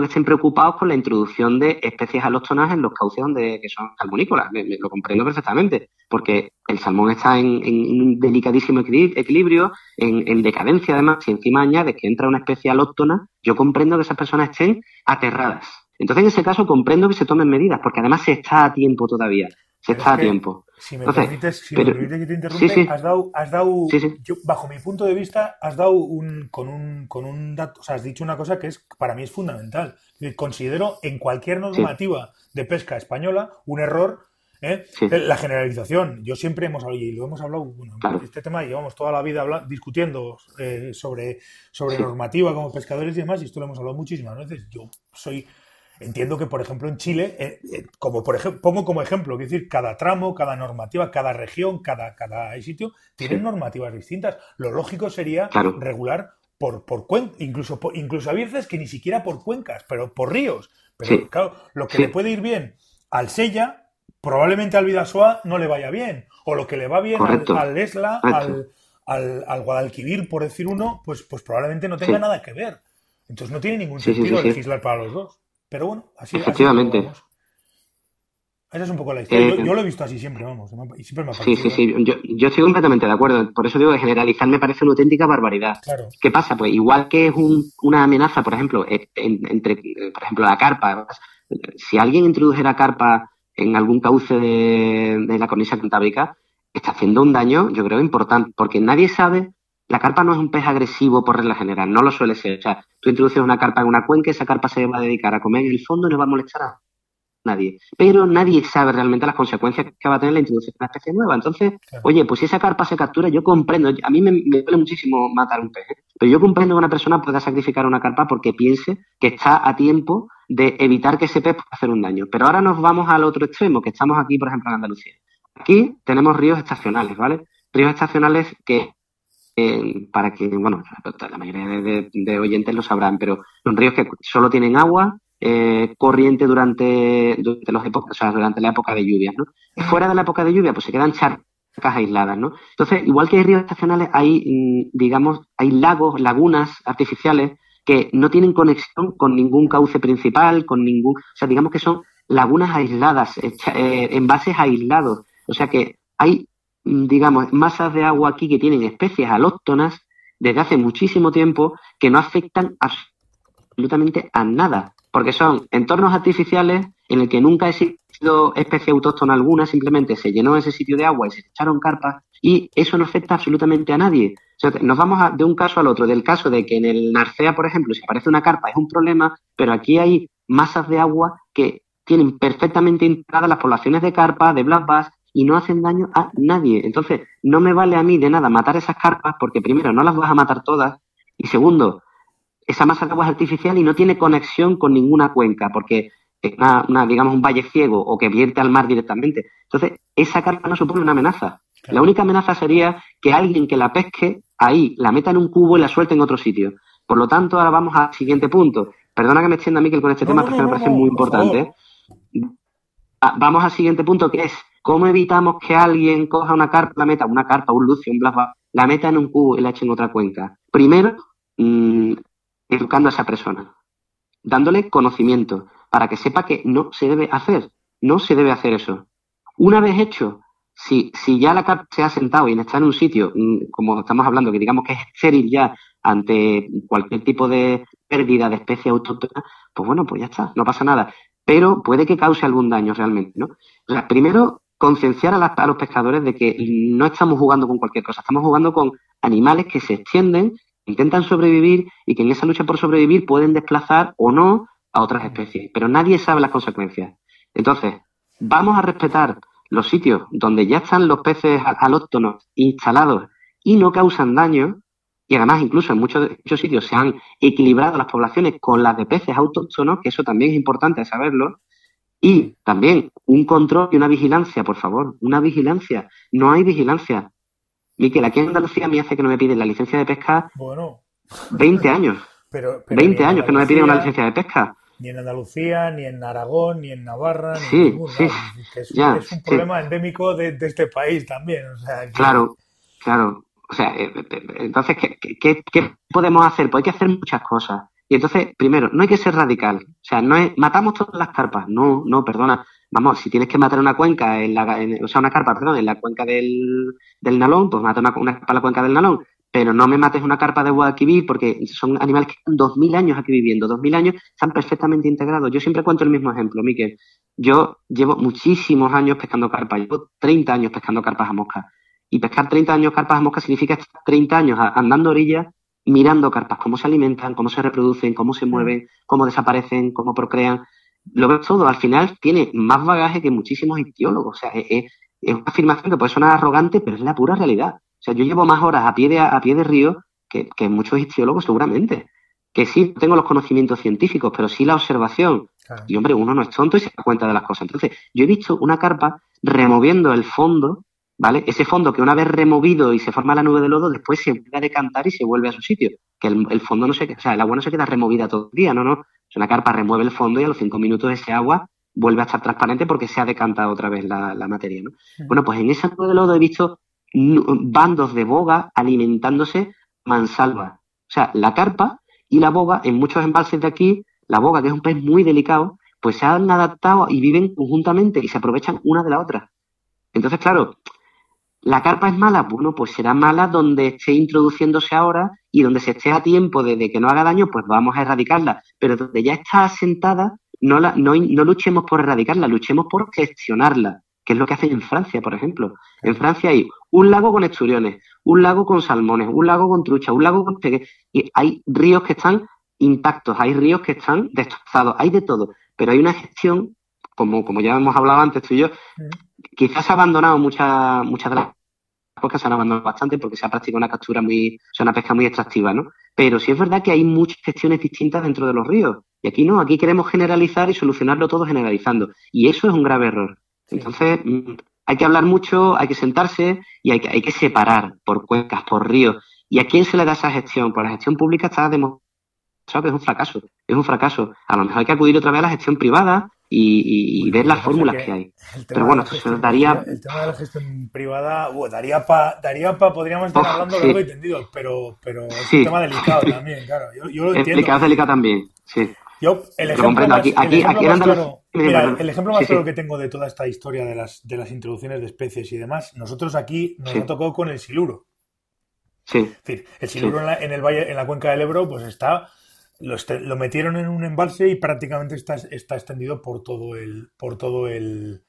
S2: que estén preocupados con la introducción de especies alóctonas en los cauces donde que son salmonícolas. lo comprendo perfectamente, porque el salmón está en, un delicadísimo equilibrio, en, en, decadencia además, y encima añade que entra una especie alóctona, yo comprendo que esas personas estén aterradas. Entonces, en ese caso, comprendo que se tomen medidas, porque además se está a tiempo todavía. Se está a tiempo.
S1: Si me permites, si me permites que te interrumpa, has dado, has dado yo, bajo mi punto de vista, has dado un, con un, con un dato, o sea, has dicho una cosa que es, para mí es fundamental. Considero en cualquier normativa de pesca española un error ¿eh? La generalización. Yo siempre hemos hablado, y lo hemos hablado, bueno, este tema llevamos toda la vida discutiendo eh, sobre, sobre normativa como pescadores y demás, y esto lo hemos hablado muchísimas veces. Yo soy Entiendo que, por ejemplo, en Chile, eh, eh, como por ejemplo, pongo como ejemplo, es decir, cada tramo, cada normativa, cada región, cada, cada sitio, tienen normativas distintas. Lo lógico sería regular por, por cuencas, incluso, incluso a veces que ni siquiera por cuencas, pero por ríos. Pero claro, lo que le puede ir bien al Sella, probablemente al Vidasoa no le vaya bien. O lo que le va bien al, Esla, al, al, Guadalquivir, por decir uno, pues, pues probablemente no tenga nada que ver. Entonces no tiene ningún sentido legislar para los dos. Pero bueno, así,
S2: Efectivamente.
S1: Esa es un poco la historia. Eh, yo, lo he visto así siempre, vamos. Y siempre me ha
S2: Sí, sí, sí. Yo, yo, estoy completamente de acuerdo. Por eso digo que generalizar me parece una auténtica barbaridad.
S1: Claro.
S2: ¿Qué pasa? Pues igual que es un, una amenaza, por ejemplo, entre, por ejemplo, la carpa. Si alguien introdujera carpa en algún cauce de, de la cornisa cantábrica, está haciendo un daño, yo creo, importante. Porque nadie sabe la carpa no es un pez agresivo por regla general, no lo suele ser. O sea, tú introduces una carpa en una cuenca, esa carpa se va a dedicar a comer en el fondo y no va a molestar a nadie. Pero nadie sabe realmente las consecuencias que va a tener la introducción de una especie nueva. Entonces, oye, pues si esa carpa se captura, yo comprendo, a mí me, duele muchísimo matar un pez, ¿eh? pero yo comprendo que una persona pueda sacrificar una carpa porque piense que está a tiempo de evitar que ese pez pueda hacer un daño. Pero ahora nos vamos al otro extremo, que estamos aquí, por ejemplo, en Andalucía. Aquí tenemos ríos estacionales, ¿vale? Ríos estacionales que eh, para que, bueno, la mayoría de, oyentes lo sabrán, pero son ríos que solo tienen agua eh, corriente durante, durante, los o sea, durante la época de lluvias, ¿no? fuera de la época de lluvia, pues se quedan charcas aisladas, ¿no? Entonces, igual que hay ríos estacionales, hay, mm, digamos, hay lagos, lagunas artificiales que no tienen conexión con ningún cauce principal, con ningún, o sea, digamos que son lagunas aisladas, eh, envases aislados. O sea que hay digamos, masas de agua aquí que tienen especies alóctonas desde hace muchísimo tiempo que no afectan absolutamente a nada, porque son entornos artificiales en el que nunca ha existido especie autóctona alguna, simplemente se llenó ese sitio de agua y se echaron carpas y eso no afecta absolutamente a nadie. nos vamos de un caso al otro, del caso de que en el Narcea, por ejemplo, si aparece una carpa es un problema, pero aquí hay masas de agua que tienen perfectamente integradas las poblaciones de carpa, de black y no hacen daño a nadie. Entonces, no me vale a mí de nada matar esas carpas porque primero no las vas a matar todas y segundo, esa masa de agua es artificial y no tiene conexión con ninguna cuenca porque es una, digamos, un valle ciego o que vierte al mar directamente. Entonces, esa carpa no supone una amenaza. La única amenaza sería que alguien que la pesque ahí la meta en un cubo y la suelte en otro sitio. Por lo tanto, ahora vamos al siguiente punto. Perdona que me extienda, Miquel, con este tema, porque me parece muy importante. Vamos al siguiente punto, que es ¿Cómo evitamos que alguien coja una carpa, la meta, una carpa, un lucio, un blasba, la meta en un cubo y la eche en otra cuenca. Primero, mm, educando a esa persona, dándole conocimiento para que sepa que no se debe hacer, no se debe hacer eso. Una vez hecho, si, si ya la carpa se ha sentado y está en un sitio, mm, como estamos hablando, que digamos que es estéril ya ante cualquier tipo de pérdida de especie autóctona, pues bueno, pues ya está, no pasa nada. Pero puede que cause algún daño realmente, ¿no? Primero, concienciar a, a los pescadores de que no estamos jugando con cualquier cosa, estamos jugando con animales que se extienden, intentan sobrevivir y que en esa lucha por sobrevivir pueden desplazar o no a otras especies, pero nadie sabe las consecuencias. Entonces, vamos a respetar los sitios donde ya están los peces alóctonos instalados y no causan daño, y además incluso en muchos, muchos sitios se han equilibrado las poblaciones con las de peces autóctonos, que eso también es importante saberlo, y también un control y una vigilancia, por favor, una vigilancia. No hay vigilancia. Miquel, aquí en Andalucía me hace que no me piden la licencia de pesca
S1: bueno.
S2: 20 años.
S1: Pero,
S2: 20 años que no me piden una licencia de pesca.
S1: Ni en Andalucía, ni en Aragón, ni en Navarra, ni
S2: sí,
S1: en ningún
S2: sí.
S1: Es,
S2: ya,
S1: es un problema endémico de, de, este país también. O sea, que...
S2: Claro, claro. O sea, eh, entonces, ¿qué, ¿qué, qué, podemos hacer? Pues hay que hacer muchas cosas. Y entonces, primero, no hay que ser radical. O sea, no es, matamos todas las carpas. No, no, perdona. Vamos, si tienes que matar una cuenca, en la, en, o sea, una carpa, perdón, en la cuenca del, del Nalón, pues mata una, en la cuenca del Nalón. Pero no me mates una carpa de Guadalquivir porque son animales que están 2.000 años aquí viviendo. 2.000 años están perfectamente integrados. Yo siempre cuento el mismo ejemplo, Miquel. Yo llevo muchísimos años pescando carpas. Llevo 30 años pescando carpas a mosca. Y pescar 30 años carpas a mosca significa estar 30 años andando orillas mirando carpas, cómo se alimentan, cómo se reproducen, cómo se mueven, cómo desaparecen, cómo procrean. Lo ves todo. Al final tiene más bagaje que muchísimos ictiólogos. O sea, es, es una afirmación que puede sonar arrogante, pero es la pura realidad. O sea, yo llevo más horas a pie de, a pie de río que, que muchos ictiólogos seguramente. Que sí tengo los conocimientos científicos, pero sí la observación. Claro. Y hombre, uno no es tonto y se da cuenta de las cosas. Entonces, yo he visto una carpa removiendo el fondo ¿vale? Ese fondo que una vez removido y se forma la nube de lodo, después se vuelve a decantar y se vuelve a su sitio. Que el, el fondo no se o sea, el agua no se queda removida todo el día, no, no. Sea, una carpa remueve el fondo y a los cinco minutos ese agua vuelve a estar transparente porque se ha decantado otra vez la, la materia, ¿no? Sí. Bueno, pues en esa nube de lodo he visto bandos de boga alimentándose mansalva. O sea, la carpa y la boga, en muchos embalses de aquí, la boga, que es un pez muy delicado, pues se han adaptado y viven conjuntamente y se aprovechan una de la otra. Entonces, claro, ¿La carpa es mala? Bueno, pues será mala donde esté introduciéndose ahora y donde se esté a tiempo de, de, que no haga daño, pues vamos a erradicarla. Pero donde ya está asentada, no, la, no, no luchemos por erradicarla, luchemos por gestionarla, que es lo que hacen en Francia, por ejemplo. En Francia hay un lago con esturiones, un lago con salmones, un lago con trucha, un lago con y hay ríos que están intactos, hay ríos que están destrozados, hay de todo. Pero hay una gestión, como, como ya hemos hablado antes tú y yo, quizás ha abandonado muchas muchas de las cosas se han abandonado bastante porque se ha practicado una captura muy, o sea, una pesca muy extractiva, ¿no? Pero sí es verdad que hay muchas gestiones distintas dentro de los ríos. Y aquí no, aquí queremos generalizar y solucionarlo todo generalizando. Y eso es un grave error. Entonces, hay que hablar mucho, hay que sentarse y hay que, hay que separar por cuencas, por ríos. ¿Y a quién se le da esa gestión? Pues la gestión pública está demostrado que es un fracaso. Es un fracaso. A lo mejor hay que acudir otra vez a la gestión privada y, y, y ver las fórmulas que, que hay. Pero bueno,
S1: gestión,
S2: daría...
S1: El tema de la gestión privada, bueno, daría para, daría pa, podríamos estar oh, hablando sí. largo y tendido, pero, pero es
S2: sí.
S1: un tema delicado también, claro. Yo, yo lo
S2: es
S1: entiendo.
S2: Delicado, también, sí.
S1: Yo, el ejemplo más,
S2: aquí, aquí,
S1: el ejemplo
S2: aquí
S1: más
S2: Andaluz...
S1: claro, [laughs] mira, el ejemplo más
S2: sí,
S1: claro
S2: sí.
S1: que tengo de toda esta historia de las, de las introducciones de especies y demás, nosotros aquí nos ha tocado con el siluro.
S2: Sí.
S1: Es decir, el siluro en, la, en, el valle, en la cuenca del Ebro, pues está lo, lo, metieron en un embalse y prácticamente está, está extendido por todo el por todo el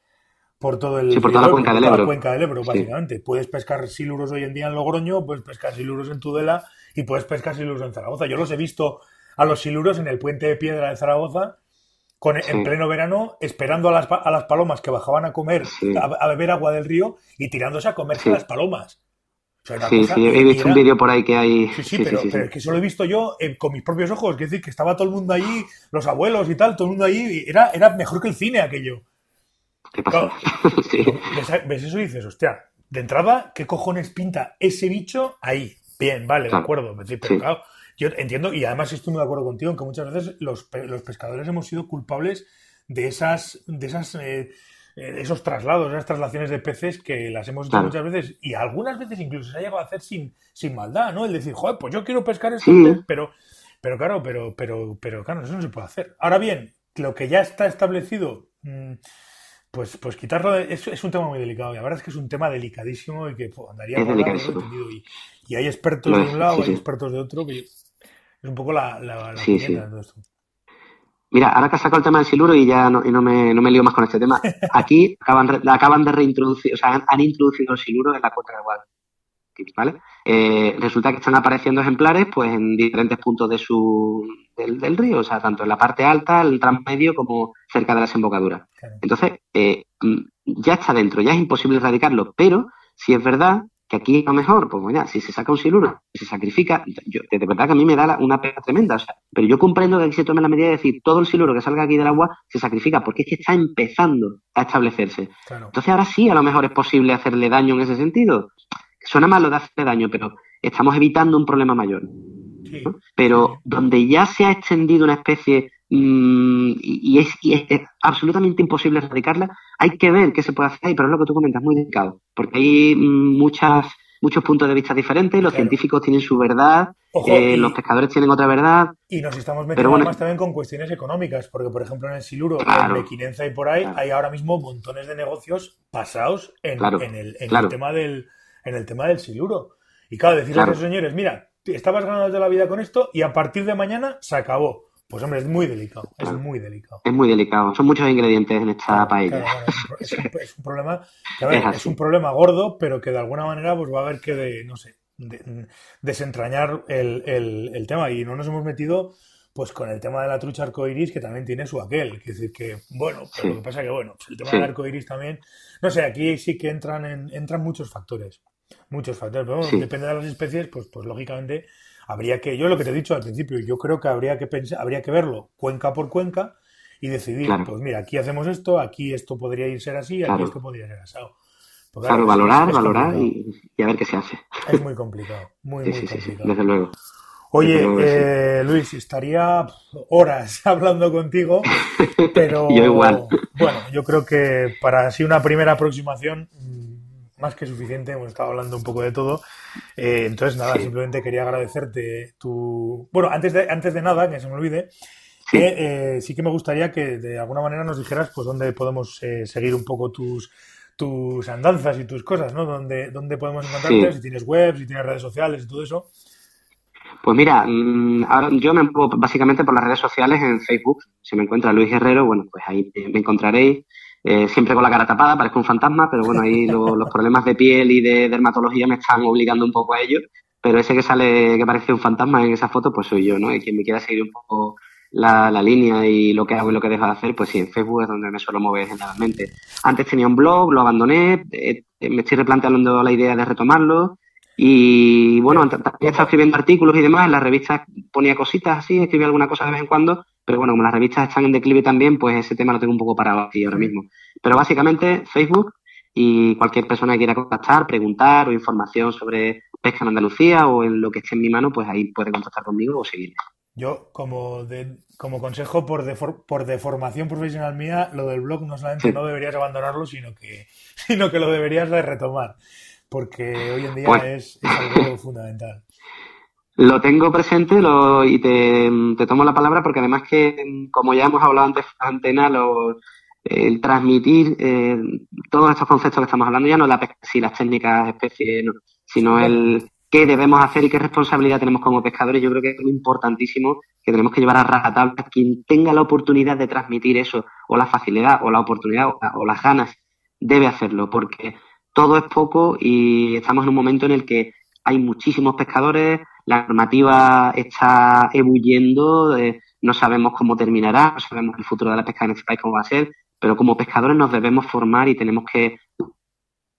S1: por todo el
S2: sí, por toda la cuenca del Ebro,
S1: cuenca del Ebro básicamente. Sí. Puedes pescar siluros hoy en día en Logroño, puedes pescar siluros en Tudela y puedes pescar siluros en Zaragoza. Yo los he visto a los siluros en el puente de piedra de Zaragoza con, sí. en pleno verano esperando a las, a las, palomas que bajaban a comer,
S2: sí.
S1: a, a, beber agua del río y tirándose a comerse las palomas.
S2: Sí, sí, he visto era... un vídeo por ahí que hay.
S1: Sí, sí, sí pero, pero, es que eso lo he visto yo eh, con mis propios ojos. Es decir, que estaba todo el mundo allí, los abuelos y tal, todo el mundo allí. Era, era mejor que el cine aquello.
S2: ¿Qué pasa?
S1: Claro, [laughs] ¿ves, ¿ves, eso y dices, hostia, de entrada, ¿qué cojones pinta ese bicho ahí? Bien, vale, claro. de acuerdo. Pero claro, yo entiendo, y además estoy muy de acuerdo contigo, en que muchas veces los, los pescadores hemos sido culpables de esas, de esas eh, esos traslados, esas traslaciones de peces que las hemos hecho muchas veces y algunas veces incluso se ha llegado a hacer sin, sin maldad, ¿no? El decir, joder, pues yo quiero pescar pez, pero, pero claro, pero, pero, pero claro, eso no se puede hacer. Ahora bien, lo que ya está establecido, mm, pues, pues quitarlo es, es, un tema muy delicado. Y la verdad es que es un tema delicadísimo y que andaría por y, y, hay expertos de un lado, hay expertos de otro, que es un poco la, la, la de todo esto.
S2: Mira, ahora que has sacado el tema del siluro y ya no, y no, me, no me lío más con este tema, [laughs] aquí acaban, acaban de reintroducir, o sea, han, introducido el siluro en la cuota de Guadalquivir, ¿vale? Eh, resulta que están apareciendo ejemplares pues en diferentes puntos de su, del, río, o sea, tanto en la parte alta, el tramo medio, como cerca de las embocaduras. Entonces, eh, mm, ya está dentro, ya es imposible erradicarlo, pero si es verdad que aquí a lo mejor, pues mira, si se saca un siluro, se sacrifica, yo, de verdad que a mí me da una pena tremenda, o sea, pero yo comprendo que aquí se tome la medida de decir, todo el siluro que salga aquí del agua se sacrifica, porque es que está empezando a establecerse. Entonces ahora sí, a lo mejor es posible hacerle daño en ese sentido. Suena malo de hacerle daño, pero estamos evitando un problema mayor. Pero donde ya se ha extendido una especie Mm, y, es, absolutamente imposible erradicarla. Hay que ver qué se puede hacer ahí, pero es lo que tú comentas, muy delicado, porque hay mm, muchas muchos puntos de vista diferentes, los científicos tienen su verdad, eh, los pescadores tienen otra verdad.
S1: Y nos estamos metiendo más también con cuestiones económicas, porque por ejemplo en el Siluro, en Mequinenza y por ahí, hay ahora mismo montones de negocios pasados en, el, tema del, en el tema del Siluro. Y claro, decirle a los señores, mira, estabas ganando de la vida con esto y a partir de mañana se acabó. Pues hombre, es muy delicado, es muy delicado.
S2: Es muy delicado, son muchos ingredientes en esta paella.
S1: es, un, problema, [laughs] es, un problema gordo, pero que de alguna manera pues va a haber que, de, no sé, desentrañar el, el, tema. Y no nos hemos metido pues con el tema de la trucha arcoiris, que también tiene su aquel. Que decir que, bueno, pero lo que pasa que, bueno, pues el tema del arcoiris también, no sé, aquí sí que entran, en, entran muchos factores. Muchos factores, pero bueno, depende de las especies, pues, pues lógicamente habría que, yo lo que te he dicho al principio, yo creo que habría que pensar, habría que verlo cuenca por cuenca y decidir, pues mira, aquí hacemos esto, aquí esto podría ir ser así, aquí esto podría ser asado.
S2: Claro, valorar, valorar y, a ver qué se hace.
S1: Es muy complicado, muy, muy complicado.
S2: desde luego.
S1: Oye, eh, Luis, estaría horas [laughs] hablando contigo, pero [laughs]
S2: yo igual.
S1: bueno, yo creo que para así una primera aproximación más que suficiente, hemos estado hablando un poco de todo. Eh, entonces, nada, simplemente quería agradecerte tu... Bueno, antes de, antes de nada, que se me olvide, que eh, sí que me gustaría que de alguna manera nos dijeras pues dónde podemos eh, seguir un poco tus tus andanzas y tus cosas, ¿no? Dónde, dónde podemos encontrarte, si tienes web, si tienes redes sociales y todo eso.
S2: Pues mira, mm, ahora yo me muevo básicamente por las redes sociales en Facebook. Si me encuentra Luis Herrero, bueno, pues ahí me encontraréis. Eh, siempre con la cara tapada, parezco un fantasma, pero bueno, ahí [laughs] los problemas de piel y de dermatología me están obligando un poco a ello. Pero ese que sale, que parece un fantasma en esa foto, pues soy yo, ¿no? Y quien me quiera seguir un poco la, línea y lo que hago y lo que dejo de hacer, pues sí, en Facebook es donde me suelo mover generalmente. Antes tenía un blog, lo abandoné, eh, me estoy replanteando la idea de retomarlo. Y bueno, he estado escribiendo artículos y demás, en las revistas ponía cositas así, escribía alguna cosa de vez en cuando, pero bueno, como las revistas están en declive también, pues ese tema lo tengo un poco parado aquí ahora mismo. Pero básicamente Facebook y cualquier persona que quiera contactar, preguntar o información sobre pesca en Andalucía o en lo que esté en mi mano, pues ahí puede contactar conmigo o seguirme.
S1: Yo, como, de, como consejo por, por deformación profesional mía, lo del blog no solamente no deberías abandonarlo, sino que, [laughs] sino que lo deberías de retomar, porque hoy en día pues es, es algo fundamental.
S2: Lo tengo presente lo, y te, tomo la palabra porque además que, como ya hemos hablado antes, antena, lo, el transmitir eh, todos estos conceptos que estamos hablando, ya no la si las técnicas, especies, sino el qué debemos hacer y qué responsabilidad tenemos como pescadores. Yo creo que es muy importantísimo que tenemos que llevar a rajatabla quien tenga la oportunidad de transmitir eso, o la facilidad, o la oportunidad, o las ganas, debe hacerlo, porque todo es poco y estamos en un momento en el que hay muchísimos pescadores, la normativa está ebulliendo, eh, no sabemos cómo terminará, no sabemos el futuro de la pesca en este país cómo va a ser, pero como pescadores nos debemos formar y tenemos que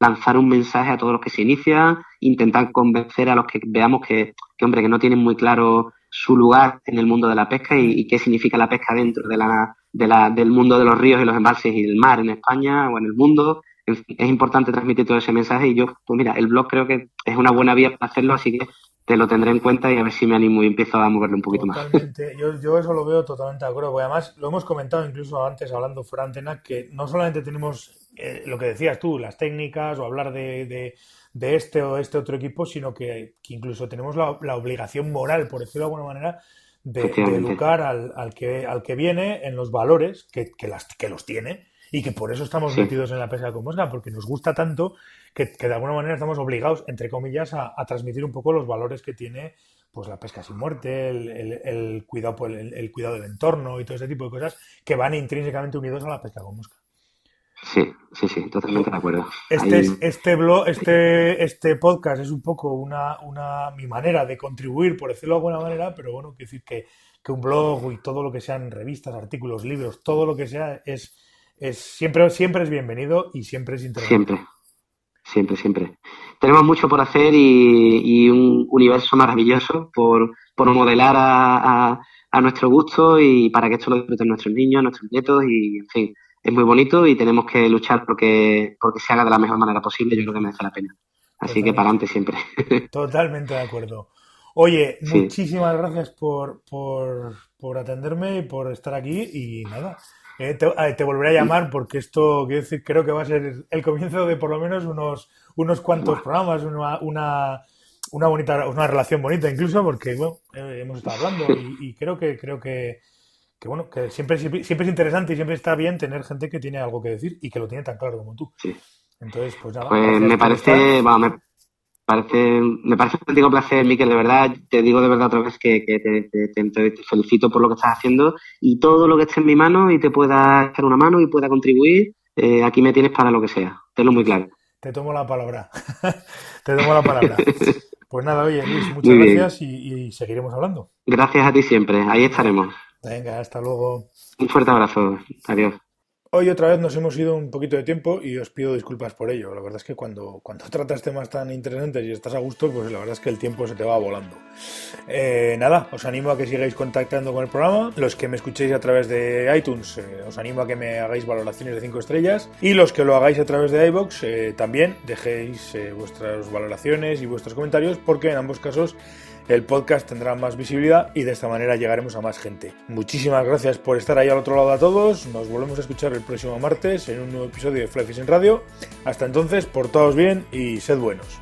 S2: lanzar un mensaje a todos los que se inician, intentar convencer a los que veamos que, hombre, que no tienen muy claro su lugar en el mundo de la pesca y, qué significa la pesca dentro de la, de la, del mundo de los ríos y los embalses y del mar en España o en el mundo. es importante transmitir todo ese mensaje y yo, pues mira, el blog creo que es una buena vía para hacerlo, así que te lo tendré en cuenta y a ver si me animo y empiezo a moverlo un poquito
S1: totalmente. más. Yo, yo eso lo veo totalmente de acuerdo, porque además lo hemos comentado incluso antes hablando fuera antena, que no solamente tenemos eh, lo que decías tú, las técnicas o hablar de, de, este o este otro equipo, sino que, incluso tenemos la, obligación moral, por decirlo de alguna manera, de, educar al, al, que, al que viene en los valores que, que, las, que los tiene y que por eso estamos metidos en la pesca con mosca, porque nos gusta tanto que, de alguna manera estamos obligados, entre comillas, a, transmitir un poco los valores que tiene pues la pesca sin muerte, el, cuidado, el, el, cuidado del entorno y todo ese tipo de cosas que van intrínsecamente unidos a la pesca con mosca.
S2: Sí, sí, sí, totalmente de acuerdo.
S1: Este, este, blog, este, este podcast es un poco una, una, mi manera de contribuir, por decirlo de alguna manera, pero bueno, quiero decir que, que un blog y todo lo que sean revistas, artículos, libros, todo lo que sea es, es siempre, siempre es bienvenido y siempre es interesante.
S2: Siempre, siempre, siempre. Tenemos mucho por hacer y, un universo maravilloso por, por modelar a, a, a, nuestro gusto y para que esto lo disfruten nuestros niños, nuestros nietos y, en fin, es muy bonito y tenemos que luchar porque, porque se haga de la mejor manera posible. Yo creo que merece la pena. Así que para adelante siempre. [laughs]
S1: Totalmente de acuerdo. Oye, muchísimas gracias por, por, por atenderme y por estar aquí y nada, eh, te, volveré a llamar porque esto, quiero decir, creo que va a ser el comienzo de por lo menos unos, unos cuantos programas, una, una, una, bonita, una relación bonita incluso, porque bueno, eh, hemos estado hablando y, creo que creo que, que bueno, que siempre, siempre, es interesante y siempre está bien tener gente que tiene algo que decir y que lo tiene tan claro como tú. Entonces, pues nada.
S2: Pues me parece, parece, me parece un auténtico placer, Miquel, de verdad, te digo de verdad otra vez que, te, felicito por lo que estás haciendo y todo lo que esté en mi mano y te pueda echar una mano y pueda contribuir, eh, aquí me tienes para lo que sea, tenlo muy claro.
S1: Te tomo la palabra, [laughs] te tomo la palabra. [laughs] Pues nada, oye Luis, muchas gracias y seguiremos hablando.
S2: Gracias a ti siempre, ahí estaremos.
S1: Venga, hasta luego.
S2: Un fuerte abrazo, adiós.
S1: Hoy otra vez nos hemos ido un poquito de tiempo y os pido disculpas por ello. La verdad es que cuando, cuando [laughs] tratas temas tan interesantes y estás a gusto, pues la verdad es que el tiempo se te va volando. Eh, nada, os animo a que sigáis contactando con el programa. Los que me escuchéis a través de iTunes, eh, os animo a que me hagáis valoraciones de 5 estrellas. Y los que lo hagáis a través de iBox, eh, también dejéis vuestras valoraciones y vuestros comentarios, porque en ambos casos el podcast tendrá más visibilidad y de esta manera llegaremos a más gente. Muchísimas gracias por estar ahí al otro lado a todos. Nos volvemos a escuchar el próximo martes en un nuevo episodio de Fly Fishing Radio. Hasta entonces, portaos bien y sed buenos.